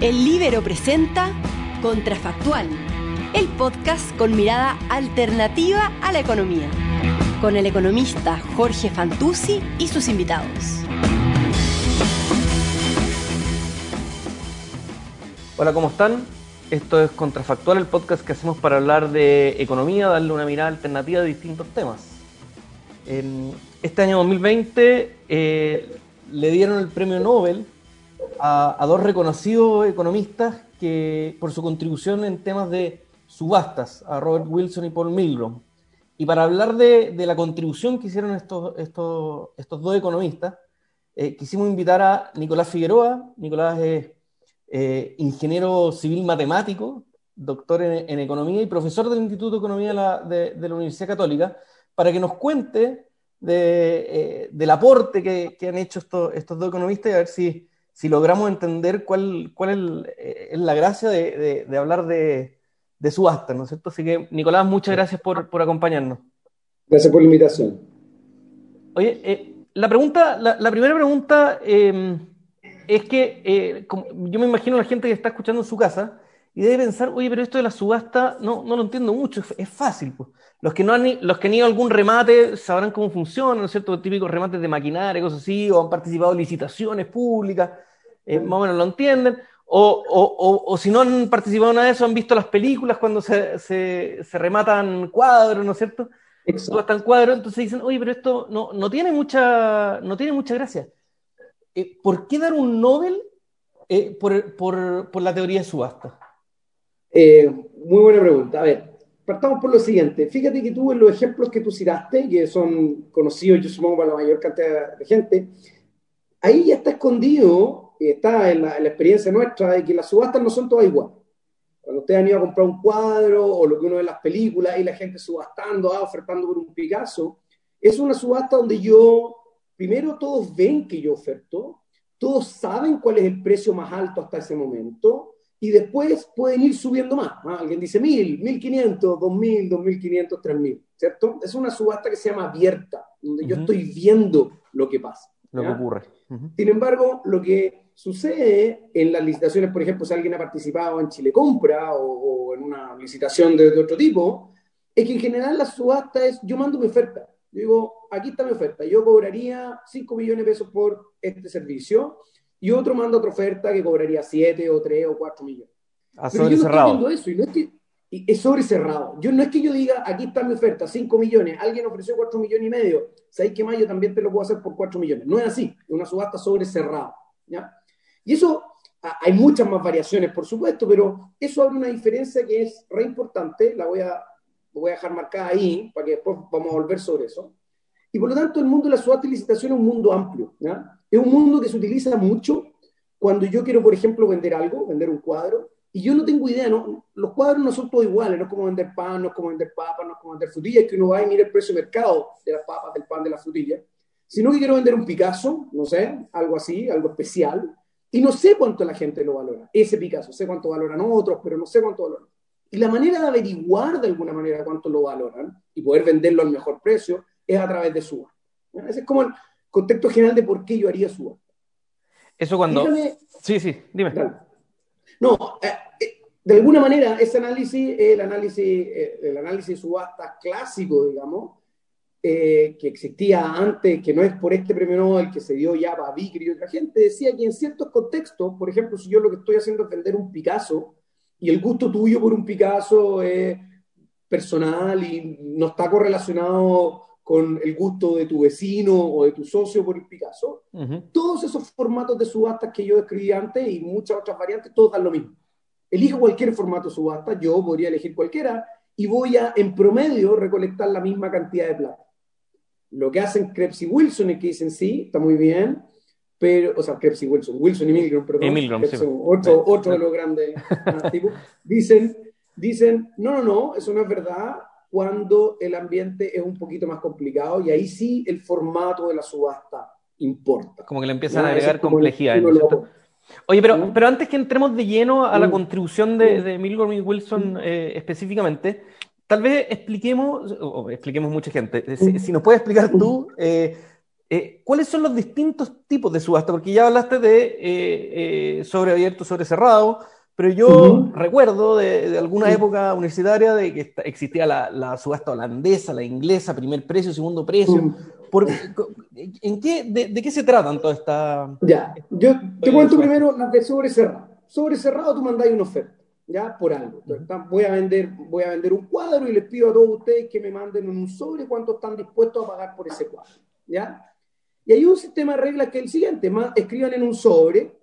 El Libero presenta Contrafactual, el podcast con mirada alternativa a la economía, con el economista Jorge Fantuzzi y sus invitados. Hola, ¿cómo están? Esto es Contrafactual, el podcast que hacemos para hablar de economía, darle una mirada alternativa a distintos temas. Este año 2020 eh, le dieron el premio Nobel a, dos reconocidos economistas que, por su contribución en temas de subastas, a Robert Wilson y Paul Milgrom. Y para hablar de, la contribución que hicieron estos, estos, estos dos economistas, eh, quisimos invitar a Nicolás Figueroa. Nicolás es eh, ingeniero civil matemático, doctor en, economía y profesor del Instituto de Economía de la, Universidad Católica, para que nos cuente eh, del aporte que, han hecho estos, estos dos economistas y a ver si, si logramos entender cuál, cuál es, eh, la gracia de, hablar de, de, subasta, ¿no es cierto? Así que, Nicolás, muchas gracias por, acompañarnos. Gracias por la invitación. Oye, eh, la pregunta, la, primera pregunta em, es que eh, yo me imagino a la gente que está escuchando en su casa y debe pensar, oye, pero esto de la subasta no, no lo entiendo mucho, es, fácil. Pues. Los, que no han, los que han ido a algún remate sabrán cómo funciona, ¿no es cierto? Típicos remates de maquinaria, cosas así, o han participado en licitaciones públicas. Eh, más o menos lo entienden, o, o, o, si no han participado en nada de eso, han visto las películas cuando se, se, se rematan cuadros, ¿no es cierto? Exacto. cuadros, entonces dicen, oye, pero esto no, no, tiene, mucha, no tiene mucha gracia. Eh, ¿Por qué dar un Nobel eh, por, por, por, la teoría de subasta? muy buena pregunta. A ver, partamos por lo siguiente. Fíjate que tú en los ejemplos que tú citaste, que son conocidos, yo supongo, para la mayor cantidad de gente, ahí ya está escondido está en la, experiencia nuestra de que las subastas no son todas iguales. Cuando ustedes han ido a comprar un cuadro o lo que uno ve en las películas y la gente subastando, ah, ofertando por un Picasso, es una subasta donde yo, primero todos ven que yo oferto, todos saben cuál es el precio más alto hasta ese momento y después pueden ir subiendo más. Alguien dice mil, mil quinientos, dos mil, dos mil quinientos, tres mil, ¿cierto? Es una subasta que se llama abierta, donde yo estoy viendo lo que pasa. Lo que ocurre. Sin embargo, lo que Sucede en las licitaciones, por ejemplo, si alguien ha participado en Chile Compra o, en una licitación de, otro tipo, es que en general la subasta es, yo mando mi oferta. Yo digo, aquí está mi oferta, yo cobraría 5 millones de pesos por este servicio y otro manda otra oferta que cobraría 7 o 3 o 4 millones. A sobre cerrado. eso y no es que, es sobre cerrado. Yo no es que yo diga, aquí está mi oferta, 5 millones, alguien ofreció 4 millones y medio, ¿sabéis que más? También te lo puedo hacer por 4 millones. No es así, es una subasta sobre cerrado. ¿ya? Y eso, hay muchas más variaciones, por supuesto, pero eso abre una diferencia que es re importante, la voy a, voy a dejar marcada ahí, para que después vamos a volver sobre eso. Y por lo tanto, el mundo de la subasta y licitación es un mundo amplio. Es un mundo que se utiliza mucho cuando yo quiero, por ejemplo, vender algo, vender un cuadro, y yo no tengo idea, ¿no? los cuadros no son todos iguales, no es como vender pan, no es como vender papas, no es como vender frutillas, que uno va y mira el precio de mercado de las papas, del pan, de la frutilla, sino que quiero vender un Picasso, no sé, algo así, algo especial, y no sé cuánto la gente lo valora, ese Picasso, sé cuánto valoran otros, pero no sé cuánto valoran. Y la manera de averiguar de alguna manera cuánto lo valoran y poder venderlo al mejor precio es a través de suba. Ese es como el contexto general de por qué yo haría suba. Eso cuando... sí, sí, dime. No, eh, eh, de alguna manera ese análisis, el análisis, eh, el análisis subasta clásico, digamos, que existía antes, que no es por este premio Nobel que se dio ya para Vickery y otra gente, decía que en ciertos contextos, por ejemplo, si yo lo que estoy haciendo es vender un Picasso y el gusto tuyo por un Picasso es personal y no está correlacionado con el gusto de tu vecino o de tu socio por el Picasso, todos esos formatos de subastas que yo describí antes y muchas otras variantes, todos dan lo mismo. Elijo cualquier formato de subasta, yo podría elegir cualquiera y voy a, en promedio, recolectar la misma cantidad de plata. Lo que hacen Krebs y Wilson es que dicen, sí, está muy bien, pero, o sea, Krebs y Wilson, Wilson y Milgram, perdón, Milgram, sí. otro, otro de los grandes tipos, dicen, dicen, no, no, no, eso no es verdad cuando el ambiente es un poquito más complicado y ahí sí el formato de la subasta importa. Como que le empiezan a agregar complejidad. Oye, pero, pero antes que entremos de lleno a la contribución de, de Milgram y Wilson eh, específicamente, Tal vez expliquemos, o expliquemos mucha gente, si, nos puedes explicar tú, eh, Eh, ¿Cuáles son los distintos tipos de subasta? Porque ya hablaste de eh, eh, sobre abierto, sobre cerrado, pero yo recuerdo de, alguna época universitaria de que existía la, subasta holandesa, la inglesa, primer precio, segundo precio. ¿en qué, de, qué se tratan toda esta...? Ya, yo te cuento primero las de sobre cerrado. Sobre cerrado tú mandáis una oferta, ¿ya? Por algo. voy, a vender, voy a vender un cuadro y les pido a todos ustedes que me manden un sobre cuánto están dispuestos a pagar por ese cuadro, ¿ya? Y hay un sistema de reglas que es el siguiente, escriban en un sobre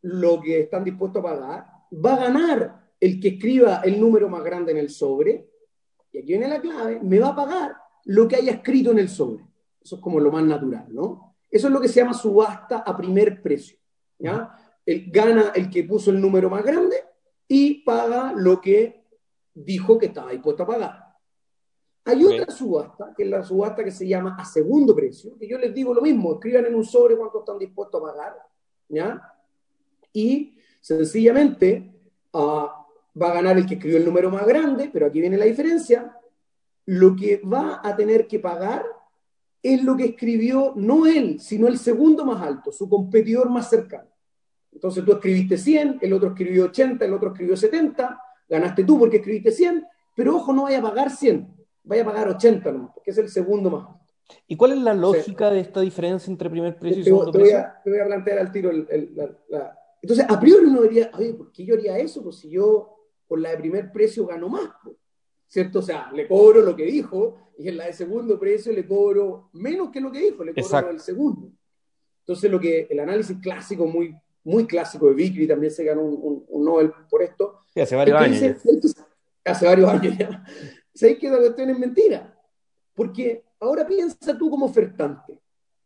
lo que están dispuestos a pagar va a ganar el que escriba el número más grande en el sobre, y aquí viene la clave, me va a pagar lo que haya escrito en el sobre. Eso es como lo más natural, ¿no? Eso es lo que se llama subasta a primer precio. ¿ya? El, gana el que puso el número más grande y paga lo que dijo que estaba dispuesto a pagar. Hay otra subasta, que es la subasta que se llama a segundo precio, que yo les digo lo mismo, escriban en un sobre cuánto están dispuestos a pagar, ¿ya? Y Sencillamente ah, va a ganar el que escribió el número más grande, pero aquí viene la diferencia. Lo que va a tener que pagar es lo que escribió no él, sino el segundo más alto, su competidor más cercano. Entonces tú escribiste 100, el otro escribió 80, el otro escribió 70, ganaste tú porque escribiste 100, pero ojo, no vaya a pagar 100, vaya a pagar 80 nomás, porque es el segundo más alto. ¿Y cuál es la lógica de esta diferencia entre primer precio y segundo precio? te voy a plantear al tiro la, entonces, a priori uno diría, oye, ¿por qué yo haría eso? Pues si yo con la de primer precio gano más, ¿cierto? O sea, le cobro lo que dijo y en la de segundo precio le cobro menos que lo que dijo, le cobro el segundo. Entonces, lo que el análisis clásico, muy, muy clásico de Vickrey, también se ganó un, un, Nobel por esto. Sí, hace varios años. hace varios años ya. ¿Sabéis que la cuestión es mentira? Porque ahora piensa tú como ofertante.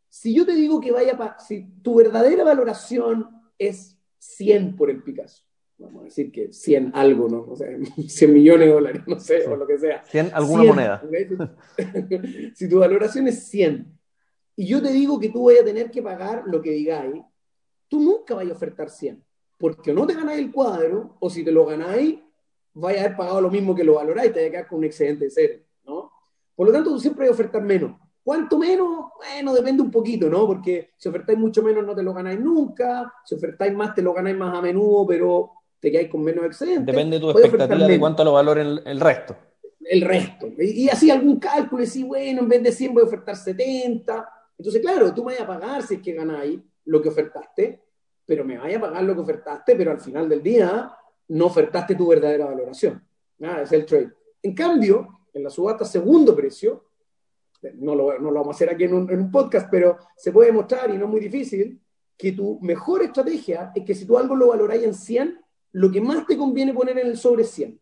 Si yo te digo que vaya para, si tu verdadera valoración es 100 por el Picasso. Vamos a decir que 100 algo, ¿no? O sea, 100 millones de dólares, no sé, o lo que sea. 100 alguna moneda. si tu valoración es 100 y yo te digo que tú vas a tener que pagar lo que digáis, tú nunca vas a ofertar 100. Porque no te ganáis el cuadro, o si te lo ganáis, vais a haber pagado lo mismo que lo valoráis, te vas a quedar con un excedente de cero, ¿no? Por lo tanto, tú siempre vas a ofertar menos. ¿Cuánto menos? Bueno, depende un poquito, ¿no? Porque si ofertáis mucho menos no te lo ganáis nunca, si ofertáis más te lo ganáis más a menudo, pero te quedáis con menos excedente. Depende de tu expectativa de cuánto lo valoren el, resto. El resto. Y, así algún cálculo, y sí, bueno, en vez de 100 voy a ofertar 70. Entonces, claro, tú me vas a pagar si es que ganáis lo que ofertaste, pero me vaya a pagar lo que ofertaste, pero al final del día no ofertaste tu verdadera valoración. Nada, es el trade. En cambio, en la subasta segundo precio, no lo, no lo vamos a hacer aquí en un, podcast, pero se puede demostrar, y no es muy difícil, que tu mejor estrategia es que si tú algo lo valoráis en 100, lo que más te conviene poner en el sobre 100.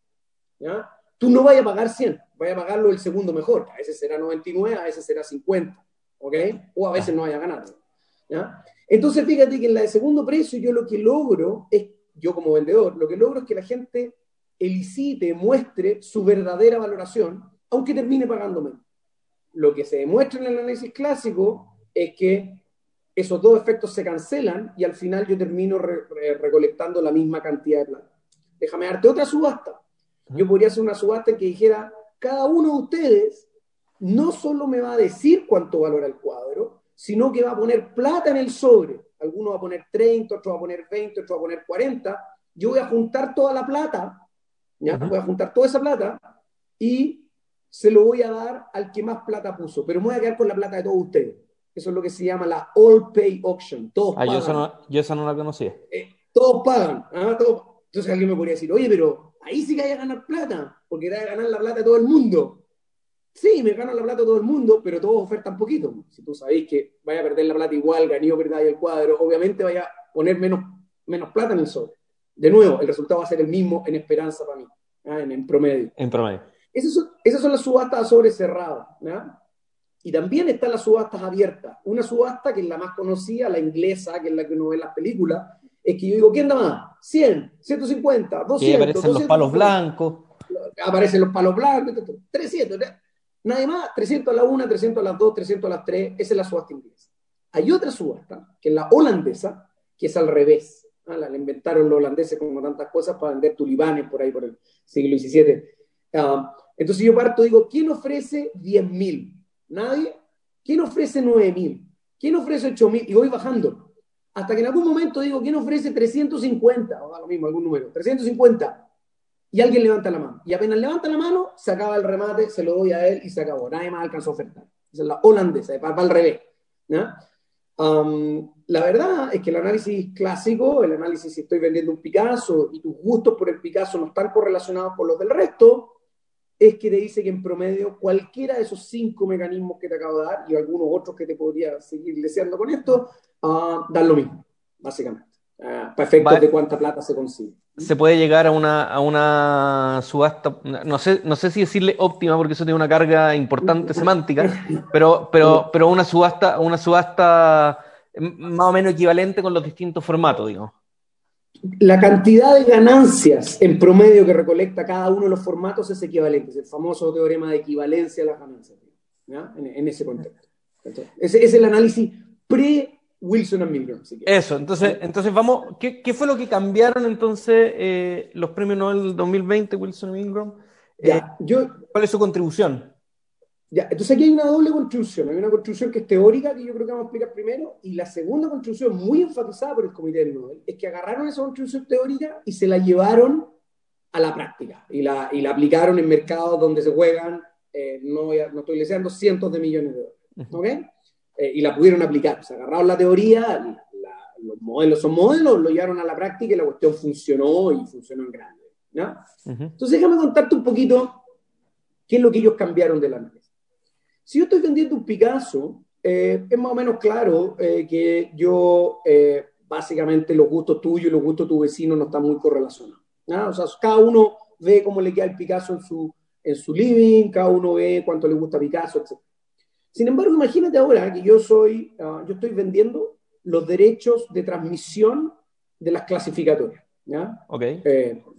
¿ya? Tú no vayas a pagar 100, vayas a pagarlo el segundo mejor. A veces será 99, a veces será 50. ¿Ok? O a veces no vaya a ganar. ¿ya? Entonces, fíjate que en la de segundo precio yo lo que logro es, yo como vendedor, lo que logro es que la gente elicite, muestre su verdadera valoración, aunque termine pagando menos lo que se demuestra en el análisis clásico es que esos dos efectos se cancelan y al final yo termino recolectando la misma cantidad de plata. Déjame darte otra subasta. Yo podría hacer una subasta en que dijera, cada uno de ustedes no solo me va a decir cuánto valora el cuadro, sino que va a poner plata en el sobre. Alguno va a poner 30, otro va a poner 20, otro va a poner 40. Yo voy a juntar toda la plata, ¿ya? voy a juntar toda esa plata y se lo voy a dar al que más plata puso, pero me voy a quedar con la plata de todos ustedes. Eso es lo que se llama la All Pay Auction. Todos ah, pagan. Yo, esa no, la conocía. Eh, todos pagan. ¿ah? Entonces alguien me podría decir, oye, pero ahí sí que hay a ganar plata, porque da a ganar la plata de todo el mundo. Sí, me ganan la plata todo el mundo, pero todos ofertan poquito. Si tú sabéis que vaya a perder la plata igual, gané o ahí el cuadro, obviamente vaya a poner menos, menos plata en el sobre. De nuevo, el resultado va a ser el mismo en esperanza para mí, ¿ah? en, en promedio. En promedio. Esas son, las subastas sobre cerrado. Y también están las subastas abiertas. Una subasta que es la más conocida, la inglesa, que es la que uno ve en las películas, es que yo digo, ¿quién da más? 100, 150, 200. aparecen los palos blancos. Aparecen los palos blancos, 300. Nadie más, 300 a la 1, 300 a las 2, 300 a las 3. Esa es la subasta inglesa. Hay otra subasta, que es la holandesa, que es al revés. La, inventaron los holandeses como tantas cosas para vender tulibanes por ahí por el siglo XVII. Ah, entonces yo parto, digo, ¿quién ofrece 10.000? ¿Nadie? ¿Quién ofrece 9.000? ¿quién ofrece 8000? Y voy bajando. Hasta que en algún momento digo, ¿quién ofrece 350? O da lo mismo, algún número, 350. Y alguien levanta la mano. Y apenas levanta la mano, se acaba el remate, se lo doy a él y se acabó. Nadie más alcanzó a ofertar. Esa es la holandesa, va al revés. la verdad es que el análisis clásico, el análisis si estoy vendiendo un Picasso y tus gustos por el Picasso no están correlacionados con los del resto, es que te dice que en promedio cualquiera de esos cinco mecanismos que te acabo de dar y algunos otros que te podría seguir deseando con esto, uh, dan lo mismo, básicamente. Uh, para efectos de cuánta plata se consigue. Se puede llegar a una, a una subasta, no sé, no sé si decirle óptima, porque eso tiene una carga importante semántica, pero, pero, pero una subasta, una subasta más o menos equivalente con los distintos formatos, digamos la cantidad de ganancias en promedio que recolecta cada uno de los formatos es equivalente, es el famoso teorema de equivalencia a las ganancias, en, ese contexto. ese es el análisis pre Wilson and Milgram. Eso, entonces, entonces vamos, ¿qué, ¿qué, fue lo que cambiaron entonces eh, los premios Nobel 2020, Wilson y Milgram? Eh, yo, ¿Cuál es su contribución? Ya, entonces aquí hay una doble construcción. Hay una construcción que es teórica, que yo creo que vamos a explicar primero, y la segunda construcción, muy enfatizada por el Comité del Nobel, es que agarraron esa construcción teórica y se la llevaron a la práctica, y la, y la aplicaron en mercados donde se juegan, eh, no, no estoy deseando, cientos de millones de dólares. ¿Ok? Eh, y la pudieron aplicar. Se agarraron la teoría, los modelos son modelos, lo llevaron a la práctica y la cuestión funcionó y funcionó en grande. ¿no? Entonces déjame contarte un poquito qué es lo que ellos cambiaron de la. Si yo estoy vendiendo un Picasso, eh, es más o menos claro eh, que yo, eh, básicamente, los gustos tuyos y los gustos de tu vecino no están muy correlacionados. O sea, cada uno ve cómo le queda el Picasso en su, en su living, cada uno ve cuánto le gusta Picasso, etc. Sin embargo, imagínate ahora que yo soy, ah, yo estoy vendiendo los derechos de transmisión de las clasificatorias, ¿ya? Okay.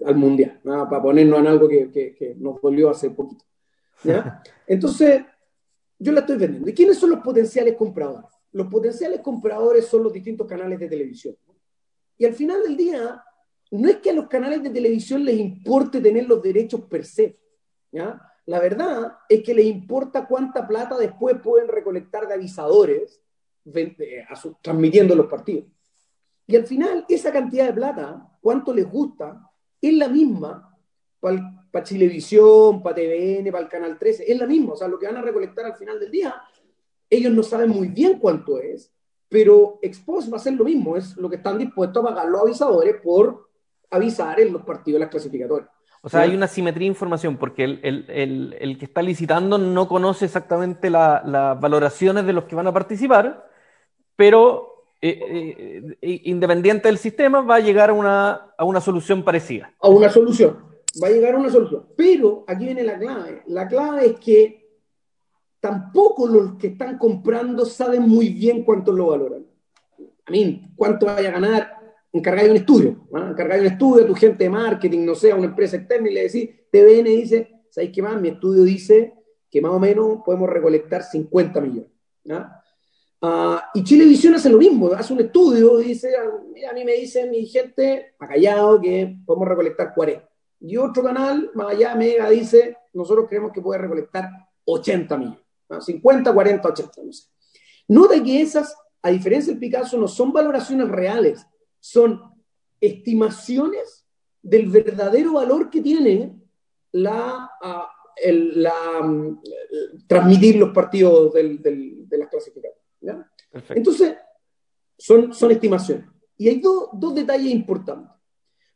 al mundial, para ponernos en algo que, que, que nos volvió hace poquito. ¿ya? Entonces, yo la estoy vendiendo. ¿Y quiénes son los potenciales compradores? Los potenciales compradores son los distintos canales de televisión. Y al final del día, no es que a los canales de televisión les importe tener los derechos per se. La verdad es que les importa cuánta plata después pueden recolectar de avisadores eh, transmitiendo los partidos. Y al final, esa cantidad de plata, cuánto les gusta, es la misma para para Chilevisión, para TVN, para el Canal 13, es la misma, o sea, lo que van a recolectar al final del día, ellos no saben muy bien cuánto es, pero Expos va a ser lo mismo, es lo que están dispuestos a pagar los avisadores por avisar en los partidos de las clasificatorias. O sea, hay una simetría de información, porque el, el, el, que está licitando no conoce exactamente las valoraciones de los que van a participar, pero eh, eh, eh, independiente del sistema va a llegar a una, a una solución parecida. A una solución va a llegar a una solución. Pero aquí viene la clave. La clave es que tampoco los que están comprando saben muy bien cuánto lo valoran. A mí, cuánto vaya a ganar, encargar un estudio. Encargar un estudio a tu gente de marketing, no sé, a una empresa externa y le decís, TVN dice, ¿sabéis qué más? Mi estudio dice que más o menos podemos recolectar 50 millones. Ah, y Chilevisión hace lo mismo, hace un estudio, dice, mira, a mí me dice mi gente, callado, que podemos recolectar 40. Y otro canal, más allá, Mega, dice, nosotros creemos que puede recolectar 80 millones, 50, 40, 80, no sé. Nota que esas, a diferencia del Picasso, no son valoraciones reales, son estimaciones del verdadero valor que tiene la, la mm, transmitir los partidos de las clasificatorias. Entonces, son, son estimaciones. Y hay dos detalles importantes.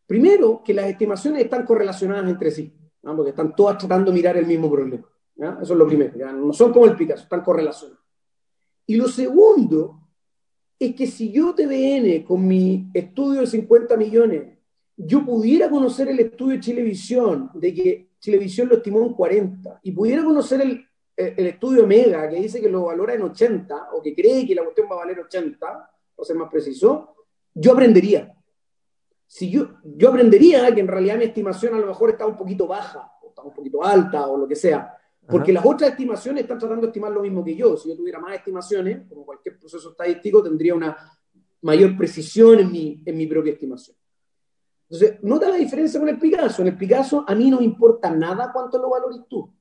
Primero, que las estimaciones están correlacionadas entre sí, porque están todas tratando de mirar el mismo problema. Eso es lo primero. No son como el Picasso, están correlacionadas. Y lo segundo es que si yo TVN con mi estudio de 50 millones, yo pudiera conocer el estudio de Chilevisión, de que Chilevisión lo estimó en 40, y pudiera conocer el, el estudio Mega, que dice que lo valora en 80, o que cree que la cuestión va a valer 80, o ser más preciso, yo aprendería si yo, yo aprendería que en realidad mi estimación a lo mejor está un poquito baja, o está un poquito alta, o lo que sea, porque las otras estimaciones están tratando de estimar lo mismo que yo. Si yo tuviera más estimaciones, como cualquier proceso estadístico, tendría una mayor precisión en mi, en mi propia estimación. Entonces, nota la diferencia con el Picasso. En el Picasso a mí no me importa nada cuánto lo valores tú.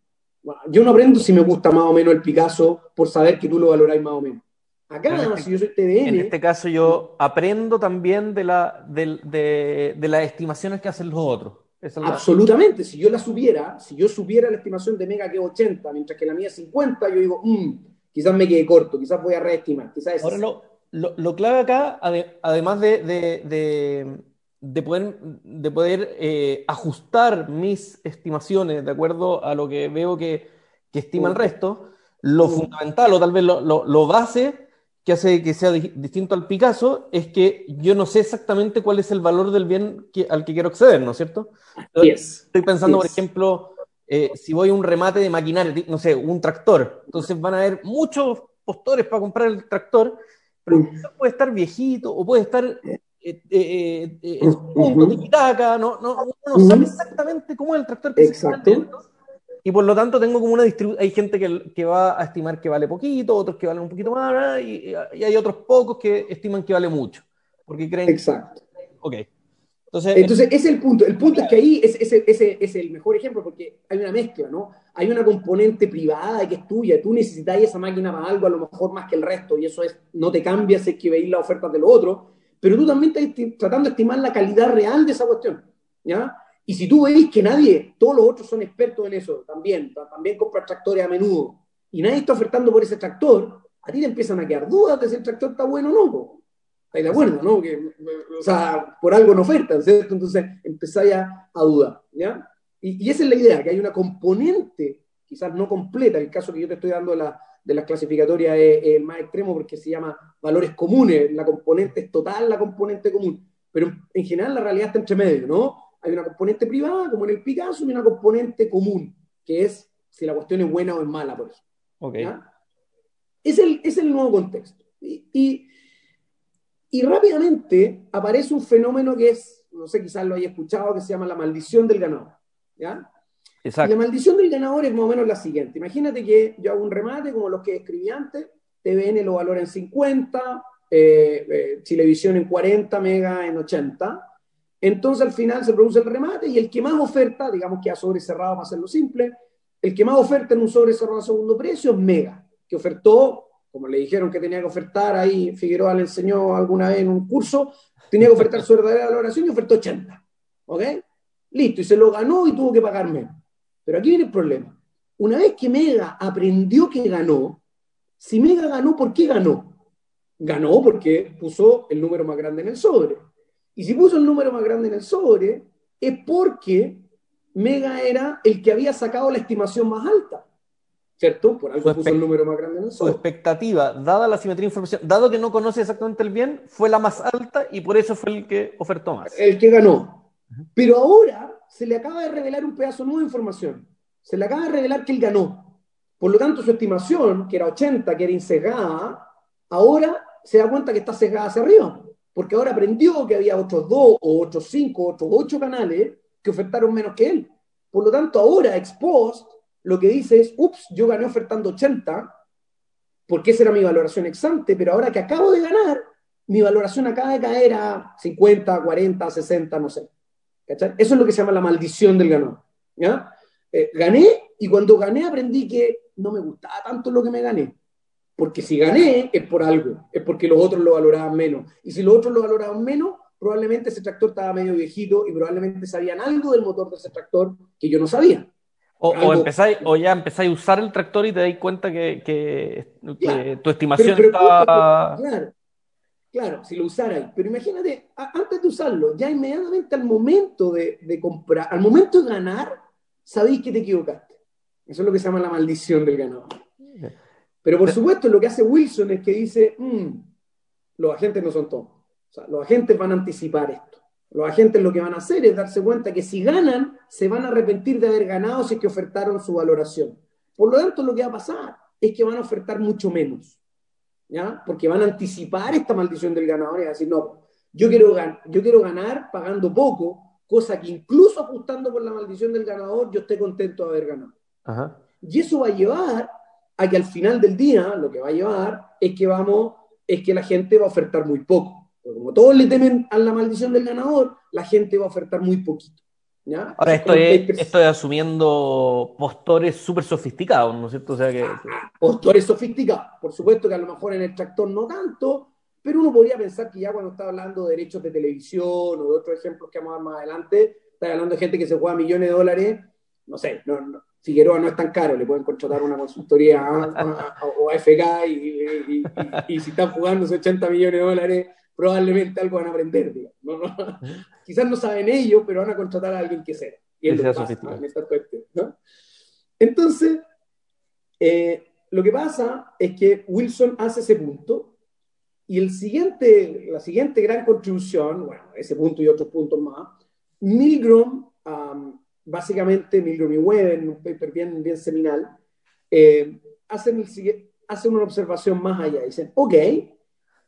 yo no aprendo si me gusta más o menos el Picasso por saber que tú lo valoráis más o menos. Acá, En este- si yo soy TVN, En este caso yo aprendo también de, la, del- de, de las estimaciones que hacen los otros. Es absolutamente, si yo la supiera, si yo supiera la estimación de Mega que es 80, mientras que la mía es 50, yo digo, "Mm, quizás me quede corto, quizás voy a reestimar, quizás es Ahora, lo, lo- lo clave acá, ade- además de, de- de- de poder, de poder eh, ajustar mis estimaciones de acuerdo a lo que veo que, que estima el resto, lo Mm. fundamental o tal vez lo- lo base que hace que sea di- distinto al Picasso es que yo no sé exactamente cuál es el valor del bien que- al que quiero acceder, ¿no es cierto? Así es. Estoy pensando, por Yes. ejemplo, eh, si voy a un remate de maquinaria, no sé, un tractor, entonces van a haber muchos postores para comprar el tractor, pero Mm. puede estar viejito o puede estar eh, eh, eh, eh, en su punto, tiquitaca, no, no, uno no Ujú. sabe exactamente cómo es el tractor que se está Exacto. Y por lo tanto tengo como una distribución, hay gente que, que va a estimar que vale poquito, otros que valen un poquito más, y, y hay otros pocos que estiman que vale mucho, porque creen, Exacto. ok. Entonces, Entonces, ese es el punto. El punto es que ahí es, ese, ese es el mejor ejemplo porque hay una mezcla, ¿no? Hay una componente privada que es tuya. Tú necesitas esa máquina para algo, a lo mejor más que el resto, y eso es, no te cambia si es que veis las ofertas de los otros, pero tú también estás tratando de estimar la calidad real de esa cuestión, ¿ya? Y si tú veis que nadie, todos los otros son expertos en eso, también, ta- también tractores a menudo, y nadie está ofertando por ese tractor, a ti te empiezan a quedar dudas de si el tractor está bueno o no. ¿Estáis de acuerdo, no? Que, o sea, por algo no ofertan, ¿cierto? Entonces empezáis a, a dudar, ¿ya? Y, y esa es la idea, que hay una componente, quizás no completa, el caso que yo te estoy dando de, la- de las clasificatorias es, es el más extremo porque se llama valores comunes, la componente es total, la componente común, pero en general la realidad está entre medio, ¿no? Hay una componente privada, como en el Picasso, y una componente común, que es si la cuestión es buena o es mala, por eso. ok. ¿ya? Es, el, es el nuevo contexto. Y, y, y rápidamente aparece un fenómeno que es, no sé, quizás lo haya escuchado, que se llama la maldición del ganador. ¿ya? Y Exacto. la maldición del ganador es más o menos la siguiente. Imagínate que yo hago un remate como los que escribí antes, TVN lo valora en 50, eh, eh, Chilevisión en 40, Mega en 80. Entonces al final se produce el remate y el que más oferta, digamos que a sobre cerrado para hacerlo simple, el que más oferta en un sobre cerrado a segundo precio es Mega, que ofertó, como le dijeron que tenía que ofertar, ahí Figueroa le enseñó alguna vez en un curso, tenía que ofertar su verdadera valoración y ofertó 80. ¿Ok? Listo, y se lo ganó y tuvo que pagar menos. Pero aquí viene el problema. Una vez que Mega aprendió que ganó, si Mega ganó, ¿por qué ganó? Ganó porque puso el número más grande en el sobre. Y si puso el número más grande en el sobre, es porque Mega era el que había sacado la estimación más alta. ¿Cierto? Por algo Su puso el número más grande en el Su sobre. expectativa, dada la simetría de información, dado que no conoce exactamente el bien, fue la más alta y por eso fue el que ofertó más. el que ganó. Pero ahora se le acaba de revelar un pedazo nuevo de información. Se le acaba de revelar que él ganó. Por lo tanto, su estimación, que era 80, que era insesgada, ahora se da cuenta que está sesgada hacia arriba. Porque ahora aprendió que había otros dos, o otros cinco, otros ocho canales que ofertaron menos que él. Por lo tanto, ahora, ex post, lo que dice es, ups, yo gané ofertando 80, porque esa era mi valoración ex ante, pero ahora que acabo de ganar, mi valoración acaba de caer a 50, 40, 60, no sé. Eso es lo que se llama la maldición del ganador. Eh, gané y cuando gané aprendí que no me gustaba tanto lo que me gané. Porque si gané es por algo, es porque los otros lo valoraban menos. Y si los otros lo valoraban menos, probablemente ese tractor estaba medio viejito y probablemente sabían algo del motor de ese tractor que yo no sabía. O, algo- o empezáis, o ya empezáis a usar el tractor y te dais cuenta que, que- que Claro. tu estimación Pero- pero- está. Claro, claro, si lo usarais. Pero imagínate, a- antes de usarlo, ya inmediatamente al momento de, de comprar, al momento de ganar, sabéis que te equivocaste. Eso es lo que se llama la maldición del ganador. Pero por supuesto, lo que hace Wilson es que dice, "Mm, los agentes no son todos. O sea, los agentes van a anticipar esto. Los agentes lo que van a hacer es darse cuenta que si ganan, se van a arrepentir de haber ganado si es que ofertaron su valoración. Por lo tanto, lo que va a pasar es que van a ofertar mucho menos. ¿Ya? Porque van a anticipar esta maldición del ganador y van a decir, no, yo quiero, gan- yo quiero ganar pagando poco, cosa que incluso ajustando por la maldición del ganador, yo esté contento de haber ganado. Ajá. Y eso va a llevar a que al final del día, lo que va a llevar es que vamos, es que la gente va a ofertar muy poco. Porque como todos le temen a la maldición del ganador, la gente va a ofertar muy poquito. Ahora, esto es, esto es, asumiendo postores súper sofisticados, ¿no es cierto? O sea que, Postores sofisticados. Por supuesto que a lo mejor en el tractor no tanto, pero uno podría pensar que ya cuando está hablando de derechos de televisión o de otros ejemplos que vamos a ver más adelante, está hablando de gente que se juega millones de dólares, no sé, no, Figueroa no es tan caro, le pueden contratar una consultoría o AFK y, y, si están jugando 80 millones de dólares, probablemente algo van a aprender. Quizás no saben ellos, pero van a contratar a alguien que sea. Y es lo ¿no? Entonces, eh, lo que pasa es que Wilson hace ese punto y el siguiente, la siguiente gran contribución, bueno, ese punto y otros puntos más, Milgram, básicamente Milgram y Webb, en un paper bien, bien seminal, eh, hacen, el, hacen una observación más allá. Dicen, ok,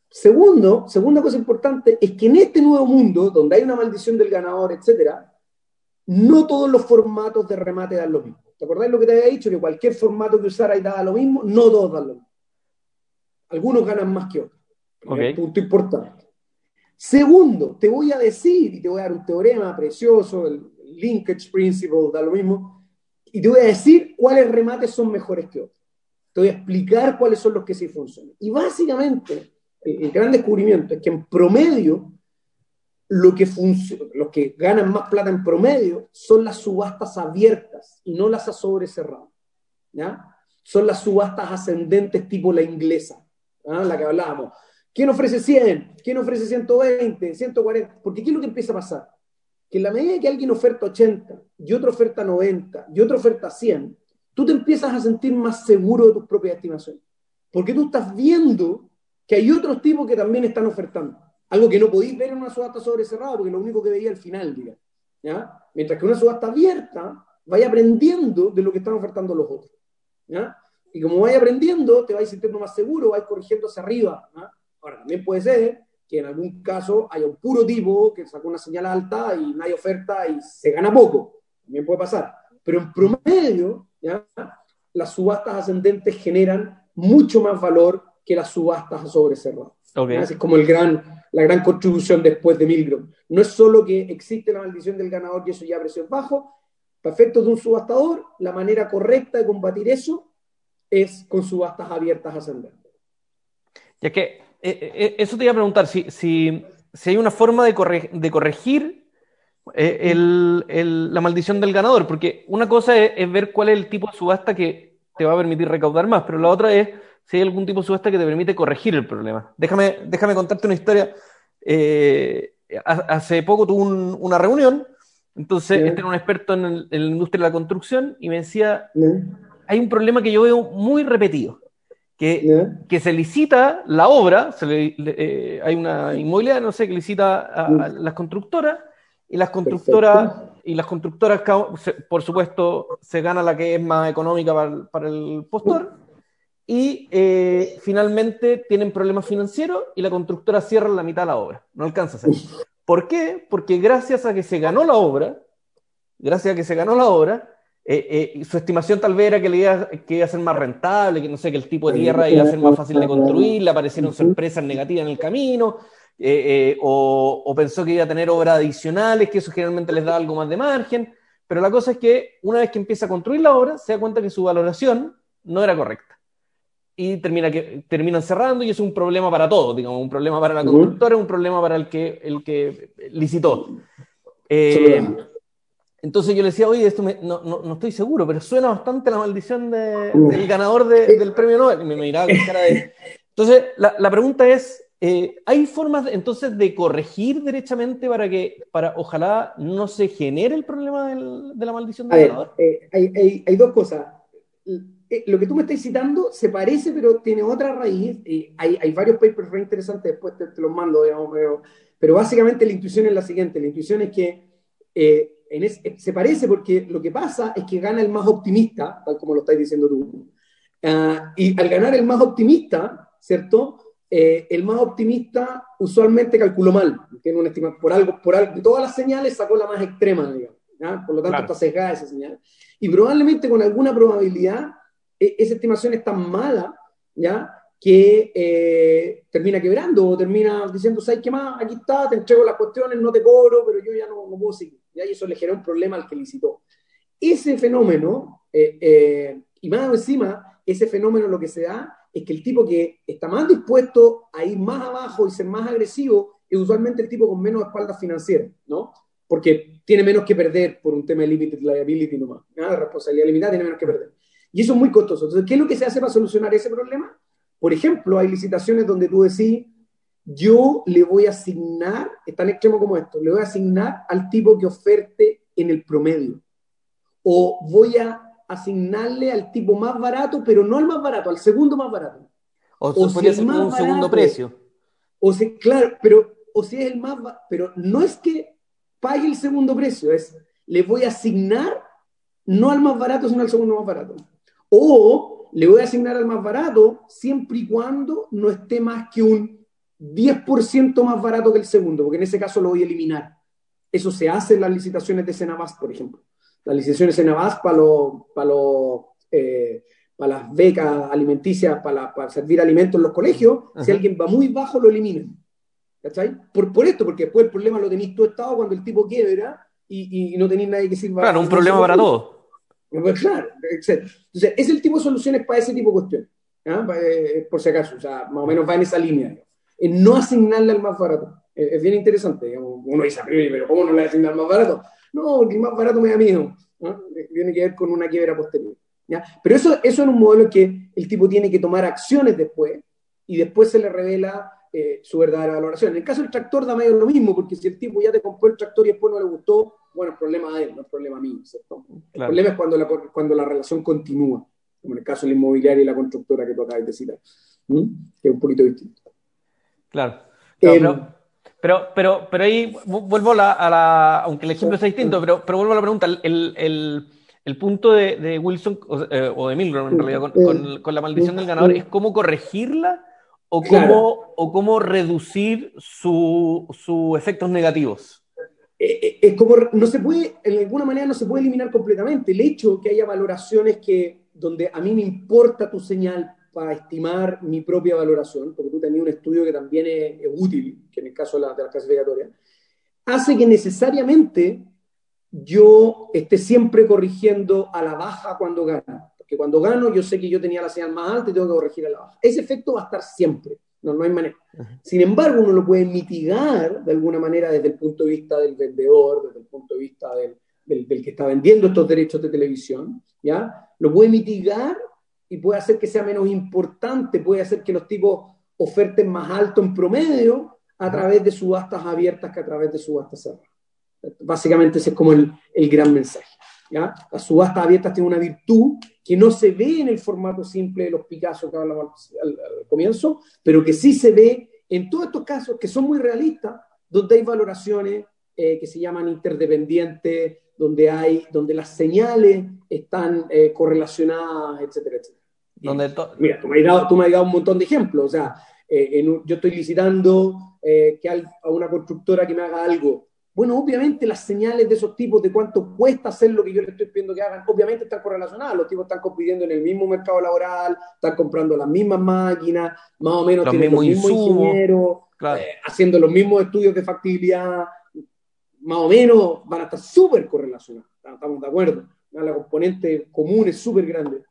Segundo, segunda cosa importante es que en este nuevo mundo, donde hay una maldición del ganador, etcétera, no todos los formatos de remate dan lo mismo. ¿Te acordás lo que te había dicho? Que cualquier formato que usara y daba lo mismo, no todos dan lo mismo. Algunos ganan más que otros. Okay. Punto importante. Segundo, te voy a decir, y te voy a dar un teorema precioso, el linkage principle, da lo mismo, y te voy a decir cuáles remates son mejores que otros. Te voy a explicar cuáles son los que sí funcionan. Y básicamente, el gran descubrimiento es que en promedio, lo que los que ganan más plata en promedio son las subastas abiertas y no las a sobre cerrado. ¿ya? Son las subastas ascendentes tipo la inglesa, la que hablábamos. ¿Quién ofrece 100? ¿Quién ofrece 120? 140? Porque ¿qué es lo que empieza a pasar? Que en la medida que alguien oferta 80 y otro oferta 90 y otro oferta 100, tú te empiezas a sentir más seguro de tus propias estimaciones. Porque tú estás viendo que hay otros tipos que también están ofertando. Algo que no podéis ver en una subasta sobre cerrado, porque lo único que veía al final, digamos. ¿ya? Mientras que una subasta abierta, vaya aprendiendo de lo que están ofertando los otros. ¿ya? Y como vaya aprendiendo, te vais sintiendo más seguro, vais corrigiendo hacia arriba. Ahora, también puede ser que en algún caso haya un puro tipo que sacó una señal alta y no hay oferta y se gana poco. También puede pasar. Pero en promedio, ¿ya? las subastas ascendentes generan mucho más valor que las subastas a sobre cerrado. Es como el gran, la gran contribución después de Milgram. No es solo que existe la maldición del ganador y eso ya a precios bajos, para efectos de un subastador, la manera correcta de combatir eso es con subastas abiertas ascendentes. Ya que eh, eh, eso te iba a preguntar, si, si, si hay una forma de, de corregir eh, el, la maldición del ganador, porque una cosa es, ver cuál es el tipo de subasta que te va a permitir recaudar más, pero la otra es si hay algún tipo de subasta que te permite corregir el problema. Déjame, déjame contarte una historia. Eh, hace poco tuve una reunión, entonces este era un experto en, la industria de la construcción y me decía, hay un problema que yo veo muy repetido, que, que se licita la obra, eh, hay una inmobiliaria, no sé, que licita a, las constructoras, y las constructoras, y las constructoras, por supuesto, se gana la que es más económica para, para el postor y eh, finalmente tienen problemas financieros y la constructora cierra la mitad de la obra. No alcanza a hacer. ¿Por qué? Porque gracias a que se ganó la obra, gracias a que se ganó la obra, eh, eh, su estimación tal vez era que, le iba, que iba a ser más rentable, que no sé, que el tipo de tierra iba a ser más fácil de construir, le aparecieron sorpresas negativas en el camino, o, o, pensó que iba a tener obras adicionales, que eso generalmente les da algo más de margen. Pero la cosa es que una vez que empieza a construir la obra, se da cuenta que su valoración no era correcta y termina que, terminan cerrando y es un problema para todos, digamos, un problema para la constructora, un problema para el que, el que licitó. Eh, entonces yo le decía, oye, esto no, no, no, estoy seguro, pero suena bastante la maldición de, del ganador del premio Nobel. Y me, miraba con cara de... Entonces, la, la pregunta es, eh, ¿hay formas entonces de corregir derechamente para que, para ojalá no se genere el problema del, de la maldición del ganador? Eh, hay, hay, hay dos cosas eh, lo que tú me estás citando se parece, pero tiene otra raíz. hay, hay, varios papers re interesantes, después te, los mando, digamos, pero, pero, básicamente la intuición es la siguiente. La intuición es que eh, en eh, se parece porque lo que pasa es que gana el más optimista, tal como lo estás diciendo tú. Ah, y al ganar el más optimista, ¿cierto? el más optimista usualmente calculó mal, tiene una estima, por algo, por algo, de todas las señales sacó la más extrema, digamos. Por lo tanto, está sesgada esa señal. Y probablemente con alguna probabilidad e-, esa estimación es tan mala, ¿ya? que eh, termina quebrando o termina diciendo, ¿sabes qué más? Aquí está, te entrego las cuestiones, no te cobro, pero yo ya no, no puedo seguir. Y eso le genera un problema al que licitó. Ese fenómeno, eh, eh, y más encima, ese fenómeno lo que se da es que el tipo que está más dispuesto a ir más abajo y ser más agresivo es usualmente el tipo con menos espaldas financieras, ¿no? Porque tiene menos que perder por un tema de limited liability nomás, ¿no? responsabilidad limitada tiene menos que perder. Y eso es muy costoso. Entonces, ¿qué es lo que se hace para solucionar ese problema? Por ejemplo, hay licitaciones donde tú decís, yo le voy a asignar, es tan extremo como esto, le voy a asignar al tipo que oferte en el promedio. O voy a asignarle al tipo más barato, pero no al más barato, al segundo más barato. O, o si es un segundo precio. O si, claro, pero o si es el más pero no es que pague el segundo precio, es le voy a asignar no al más barato, sino al segundo más barato. O le voy a asignar al más barato siempre y cuando no esté más que un 10% más barato que el segundo, porque en ese caso lo voy a eliminar. Eso se hace en las licitaciones de Senabas, por ejemplo. Las licitaciones de Senabas para, para, eh, para las becas alimenticias, para, para, servir alimentos en los colegios, si alguien va muy bajo, lo eliminan. ¿Cachai? Por, por esto, porque después el problema lo tenéis tú Estado cuando el tipo quiebra y, y no tenéis nadie que sirva. Claro, un problema para todos. Pues claro, etc. Entonces, es el tipo de soluciones para ese tipo de cuestiones. Eh, por si acaso, o sea, más o menos va en esa línea en no asignarle al más barato. Es, bien interesante. Uno dice, pero ¿cómo no le asignar al más barato? No, porque el más barato me da miedo. Tiene que ver con una quiebra posterior. ¿ya? Pero eso, eso es un modelo que el tipo tiene que tomar acciones después y después se le revela eh, su verdadera valoración. En el caso del tractor da medio lo mismo, porque si el tipo ya te compró el tractor y después no le gustó, bueno, es problema de él, no es problema mío. ¿cierto? El problema es cuando la, cuando la relación continúa, como en el caso del inmobiliario y la constructora que tú acabas de citar, que es un poquito distinto. Claro. Em, pero, pero, pero, ahí vuelvo a la, aunque el ejemplo sea distinto, pero, pero vuelvo a la pregunta. El, el, el punto de, de Wilson o, eh, de Milgram en realidad con, con, la maldición del ganador es cómo corregirla o cómo, o cómo reducir sus su efectos negativos. Eh, eh, es como, no se puede, en alguna manera no se puede eliminar completamente. El hecho que haya valoraciones que, donde a mí me importa tu señal, para estimar mi propia valoración, porque tú tenías un estudio que también es, útil, que en el caso de la, de la clasificatoria, hace que necesariamente yo esté siempre corrigiendo a la baja cuando gano. Porque cuando gano, yo sé que yo tenía la señal más alta y tengo que corregir a la baja. Ese efecto va a estar siempre, no, no hay manera. Sin embargo, uno lo puede mitigar de alguna manera desde el punto de vista del vendedor, desde el punto de vista del, del, del que está vendiendo estos derechos de televisión, ¿ya? Lo puede mitigar y puede hacer que sea menos importante, puede hacer que los tipos oferten más alto en promedio a través de subastas abiertas que a través de subastas cerradas. Básicamente ese es como el, el gran mensaje. ¿ya? Las subastas abiertas tienen una virtud que no se ve en el formato simple de los Picasso que hablamos al, comienzo, pero que sí se ve en todos estos casos que son muy realistas, donde hay valoraciones eh, que se llaman interdependientes, donde, hay, donde las señales están eh, correlacionadas, etcétera, etcétera. Donde Mira, tú me, has dado, tú me, has dado, un montón de ejemplos. O sea, eh, yo estoy licitando eh, que a una constructora que me haga algo. Bueno, obviamente las señales de esos tipos de cuánto cuesta hacer lo que yo le estoy pidiendo que hagan, obviamente están correlacionadas. Los tipos están compitiendo en el mismo mercado laboral, están comprando las mismas máquinas, más o menos tienen los mismos ingenieros, haciendo los mismos estudios de factibilidad, más o menos van a estar súper correlacionados, estamos de acuerdo. La componente común es súper grande.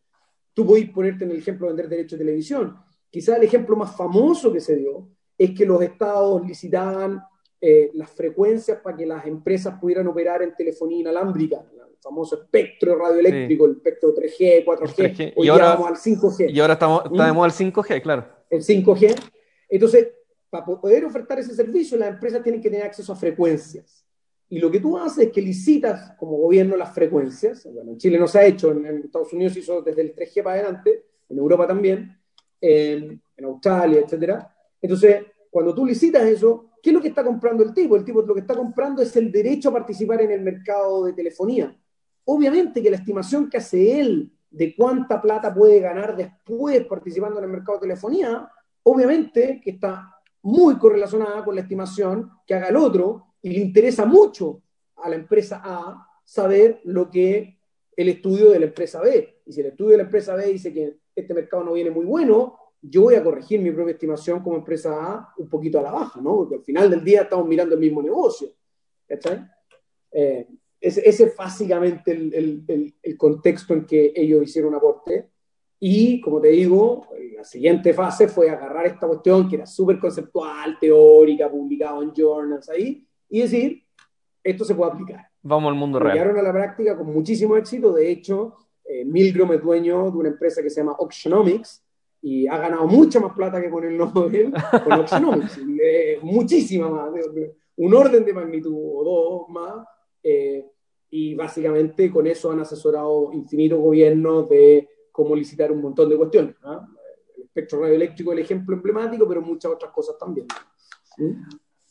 Tú podés ponerte en el ejemplo de vender derechos de televisión. Quizás el ejemplo más famoso que se dio es que los estados licitaban eh, las frecuencias para que las empresas pudieran operar en telefonía inalámbrica, el famoso espectro radioeléctrico, el espectro 3G, 4G, hoy y ahora, vamos al 5G. Y ahora estamos, de ¿Mm? el 5G, claro. El 5G. Entonces, para poder ofertar ese servicio, las empresas tienen que tener acceso a frecuencias. Y lo que tú haces es que licitas como gobierno las frecuencias. Bueno, en Chile no se ha hecho, en, Estados Unidos se hizo desde el 3G para adelante, en Europa también, en, Australia, etc. Entonces, cuando tú licitas eso, ¿qué es lo que está comprando el tipo? El tipo lo que está comprando es el derecho a participar en el mercado de telefonía. Obviamente que la estimación que hace él de cuánta plata puede ganar después participando en el mercado de telefonía, obviamente que está muy correlacionada con la estimación que haga el otro y le interesa mucho a la empresa A saber lo que el estudio de la empresa B. Y si el estudio de la empresa B dice que este mercado no viene muy bueno, yo voy a corregir mi propia estimación como empresa A un poquito a la baja, ¿no? Porque al final del día estamos mirando el mismo negocio. ¿Cachai? Eh, ese, es básicamente el, contexto en que ellos hicieron un aporte. Y, como te digo, la siguiente fase fue agarrar esta cuestión que era súper conceptual, teórica, publicado en journals ahí, y decir, esto se puede aplicar. Vamos al mundo real. Llegaron a la práctica con muchísimo éxito. De hecho, eh, Milgram es dueño de una empresa que se llama Auctionomics y ha ganado mucha más plata que con el Nobel con Auctionomics. muchísima más, un orden de magnitud o dos más. Eh, y básicamente con eso han asesorado infinitos gobiernos de cómo licitar un montón de cuestiones. ¿ah? El espectro radioeléctrico es el ejemplo emblemático, pero muchas otras cosas también.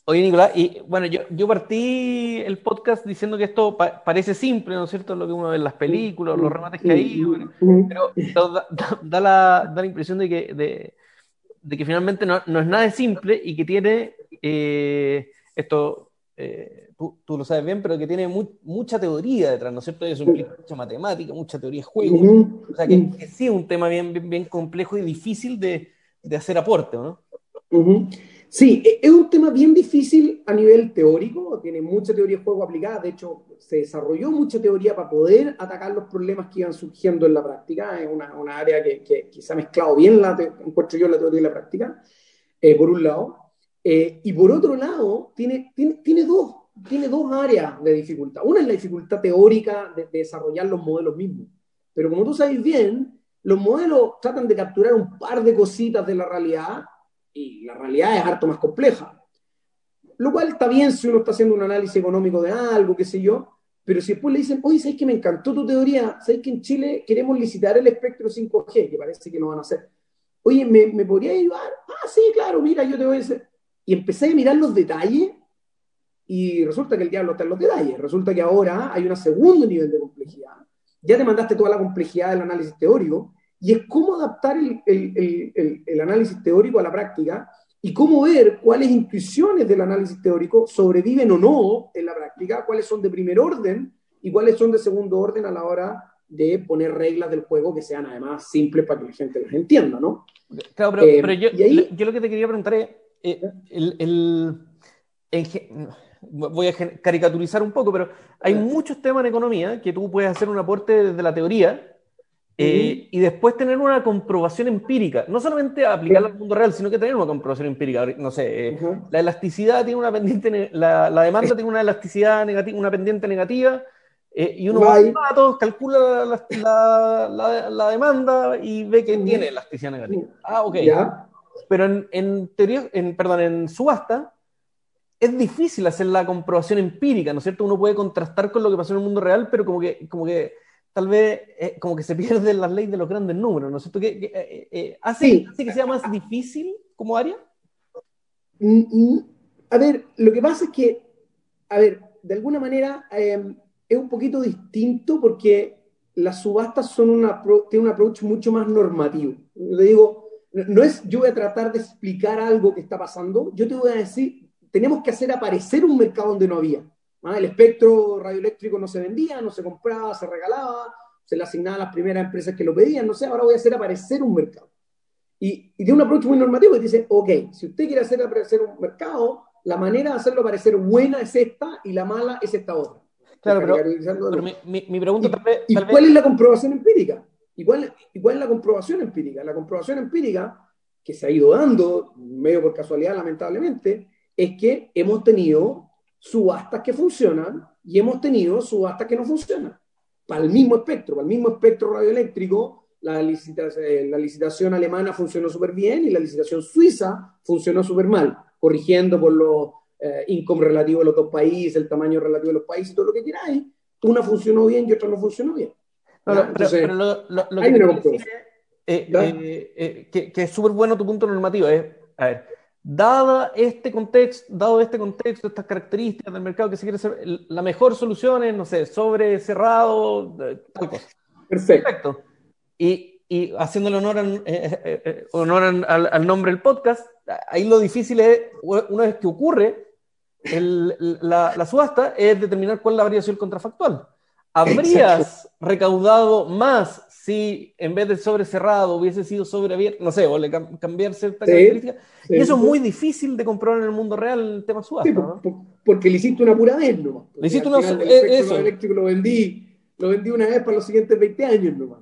Oye, Nicolás, y bueno, yo, yo partí el podcast diciendo que esto parece simple, ¿no es cierto? Lo que uno ve en las películas, los remates que hay, pero, da, la, da, la, impresión de que, de, de que finalmente no, no, es nada de simple y que tiene eh, esto, eh, tú, tú, lo sabes bien, pero que tiene mucha teoría detrás, ¿no es cierto? Eso implica mucha matemática, mucha teoría de juego, o sea que, sí es un tema bien, bien, bien complejo y difícil de, de hacer aporte, ¿no? Sí, e, es un tema bien difícil a nivel teórico, tiene mucha teoría de juego aplicada, de hecho se desarrolló mucha teoría para poder atacar los problemas que iban surgiendo en la práctica, es una, una área que, que, se ha mezclado bien, la encuentro yo, la teoría y la práctica, eh, por un lado, eh, y por otro lado, tiene, tiene, tiene, dos, tiene dos áreas de dificultad. Una es la dificultad teórica de, de desarrollar los modelos mismos, pero como tú sabes bien, los modelos tratan de capturar un par de cositas de la realidad y la realidad es harto más compleja. Lo cual está bien si uno está haciendo un análisis económico de algo, qué sé yo, pero si después le dicen, oye, ¿sabes que me encantó tu teoría? ¿Sabes que en Chile queremos licitar el espectro 5G? Que parece que no van a hacer. Oye, ¿me, me podría ayudar? Ah, sí, claro, mira, yo te voy a hacer. Y empecé a mirar los detalles y resulta que el diablo está en los detalles. Resulta que ahora hay un segundo nivel de complejidad. Ya te mandaste toda la complejidad del análisis teórico, y es cómo adaptar el, el, el, análisis teórico a la práctica y cómo ver cuáles intuiciones del análisis teórico sobreviven o no en la práctica, cuáles son de primer orden y cuáles son de segundo orden a la hora de poner reglas del juego que sean además simples para que la gente las entienda, ¿no? Claro, pero, eh, pero yo, yo, lo que te quería preguntar es, eh, el, el, voy a caricaturizar un poco, pero hay muchos temas en economía que tú puedes hacer un aporte desde la teoría eh, y después tener una comprobación empírica, no solamente aplicarla al mundo real, sino que tener una comprobación empírica. No sé, eh, la elasticidad tiene una pendiente, la, la demanda tiene una elasticidad negativa, una pendiente negativa, eh, y uno va a datos, calcula la, la, la, demanda y ve que tiene elasticidad negativa. Ah, ok. Pero en, en, teoría, en, perdón, en subasta, es difícil hacer la comprobación empírica, ¿no es cierto? Uno puede contrastar con lo que pasó en el mundo real, pero como que, como que tal vez eh, como que se pierden las leyes de los grandes números, ¿no es cierto? ¿Qué, eh, eh, hace, que sea más difícil como área? Mm, mm, a ver, lo que pasa es que, a ver, de alguna manera em, es un poquito distinto porque las subastas son una, tienen un approach mucho más normativo. Le digo, no es yo voy a tratar de explicar algo que está pasando, yo te voy a decir, tenemos que hacer aparecer un mercado donde no había. ¿Ah? El espectro radioeléctrico no se vendía, no se compraba, se regalaba, se le asignaba a las primeras empresas que lo pedían, no sé, ahora voy a hacer aparecer un mercado. Y, y de un approach muy normativo que dice, ok, si usted quiere hacer aparecer un mercado, la manera de hacerlo aparecer buena es esta y la mala es esta otra. Claro, pero, mi, pregunta tal vez... ¿Y cuál es la comprobación empírica? ¿Y cuál, ¿Y cuál es la comprobación empírica? La comprobación empírica, que se ha ido dando, medio por casualidad lamentablemente, es que hemos tenido subastas que funcionan y hemos tenido subastas que no funcionan. Para el mismo espectro, para el mismo espectro radioeléctrico, la licitación, eh, la licitación alemana funcionó súper bien y la licitación suiza funcionó súper mal, corrigiendo por los eh, income relativos de los dos países, el tamaño relativo de los países, todo lo que queráis. Una funcionó bien y otra no funcionó bien. pero, lo, que, eh, que, que, es súper bueno tu punto normativo es, a ver, Dada este contexto, dado este contexto, estas características del mercado que se quiere hacer, la mejor solución es, no sé, sobre cerrado, tal cosa. Perfecto. Y, y haciéndole honor, eh, eh, eh, honor al, nombre del podcast, ahí lo difícil es, una vez que ocurre la, subasta, es determinar cuál habría sido el contrafactual. ¿Habrías recaudado más si en vez de sobre cerrado hubiese sido sobre abierto, no sé, o le cambiar cierta característica. y eso es muy difícil de comprobar en el mundo real el tema subasta. Porque le hiciste una pura vez nomás. Le hiciste una eh, eso. eléctrico lo vendí, lo vendí una vez para los siguientes 20 años nomás.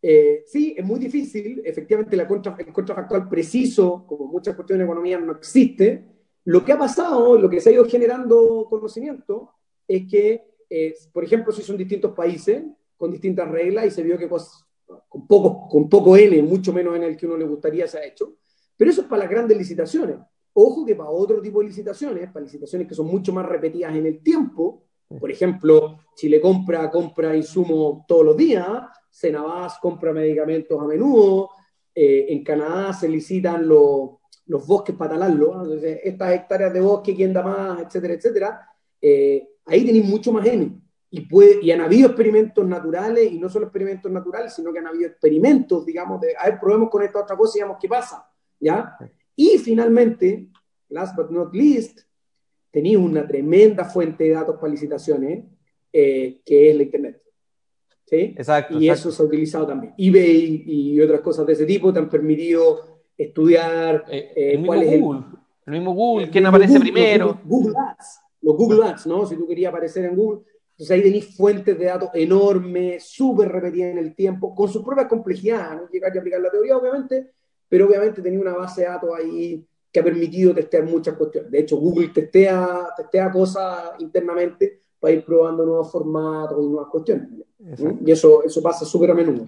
Eh, sí, es muy difícil. Efectivamente, la contra, el contrafactual preciso, como muchas cuestiones de economía, no existe. Lo que ha pasado, lo que se ha ido generando conocimiento, es que, eh, por ejemplo, si son distintos países, con distintas reglas, y se vio que con, poco, con poco N, mucho menos en el que uno le gustaría, se ha hecho. Pero eso es para las grandes licitaciones. Ojo que para otro tipo de licitaciones, para licitaciones que son mucho más repetidas en el tiempo, por ejemplo, Chile compra, compra insumos todos los días, Senabas compra medicamentos a menudo, eh, en Canadá se licitan los, los bosques para talarlo, entonces estas hectáreas de bosque, quién da más, etcétera, etcétera, eh, ahí tenéis mucho más N. Y, puede, y han habido experimentos naturales, y no solo experimentos naturales, sino que han habido experimentos, digamos, de, a ver, probemos con esta otra cosa y veamos qué pasa, ¿ya? Y finalmente, last but not least, tenéis una tremenda fuente de datos para licitaciones, eh, que es la Internet. ¿sí? Exacto. Y eso se ha utilizado también. eBay y otras cosas de ese tipo te han permitido estudiar eh, eh, el cuál es Google. El, mismo Google, quién aparece primero. Google, Ads, los Google Ads, ¿no? Si tú querías aparecer en Google. Entonces ahí tenéis fuentes de datos enormes, súper repetidas en el tiempo, con sus propias complejidades, no llegar a aplicar la teoría, obviamente, pero obviamente tenía una base de datos ahí que ha permitido testear muchas cuestiones. De hecho, Google testea, testea cosas internamente para ir probando nuevos formatos y nuevas cuestiones. Y eso, eso pasa súper a menudo.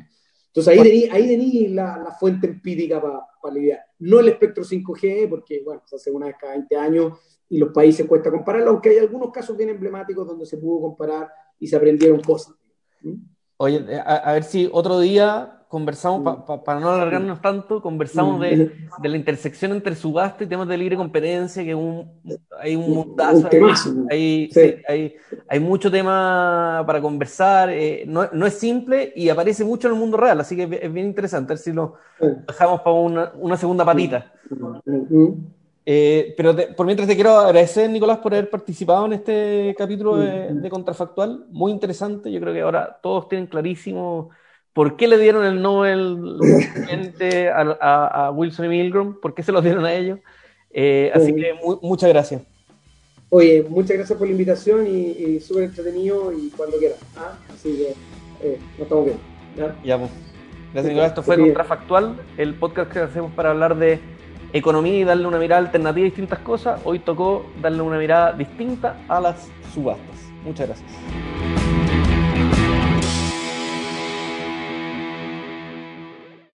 Entonces ahí tenéis ahí la, la, fuente empírica para pa la idea. No el espectro 5G, porque bueno, se hace una vez cada 20 años y los países cuesta compararlo, aunque hay algunos casos bien emblemáticos donde se pudo comparar y se aprendieron cosas. Oye, a ver si otro día conversamos, para no alargarnos tanto, conversamos de, de, la intersección entre subasta y temas de libre competencia, que un, hay un mundazo, hay, hay, hay, mucho tema para conversar, eh, no, no, es simple y aparece mucho en el mundo real, así que es bien interesante, a ver si lo dejamos para una, una segunda patita. Eh, pero por mientras te quiero agradecer, Nicolás, por haber participado en este capítulo de, de Contrafactual, muy interesante, yo creo que ahora todos tienen clarísimo ¿Por qué le dieron el Nobel a, a, Wilson y Milgram? ¿Por qué se lo dieron a ellos? Eh, así que muchas gracias. Oye, muchas gracias por la invitación y, súper entretenido y cuando quieras. ¿ah? Así que eh, nos estamos viendo. ¿ya? ya pues. Gracias, Nicolás. Esto fue Contrafactual, el podcast que hacemos para hablar de economía y darle una mirada alternativa a distintas cosas. Hoy tocó darle una mirada distinta a las subastas. Muchas gracias.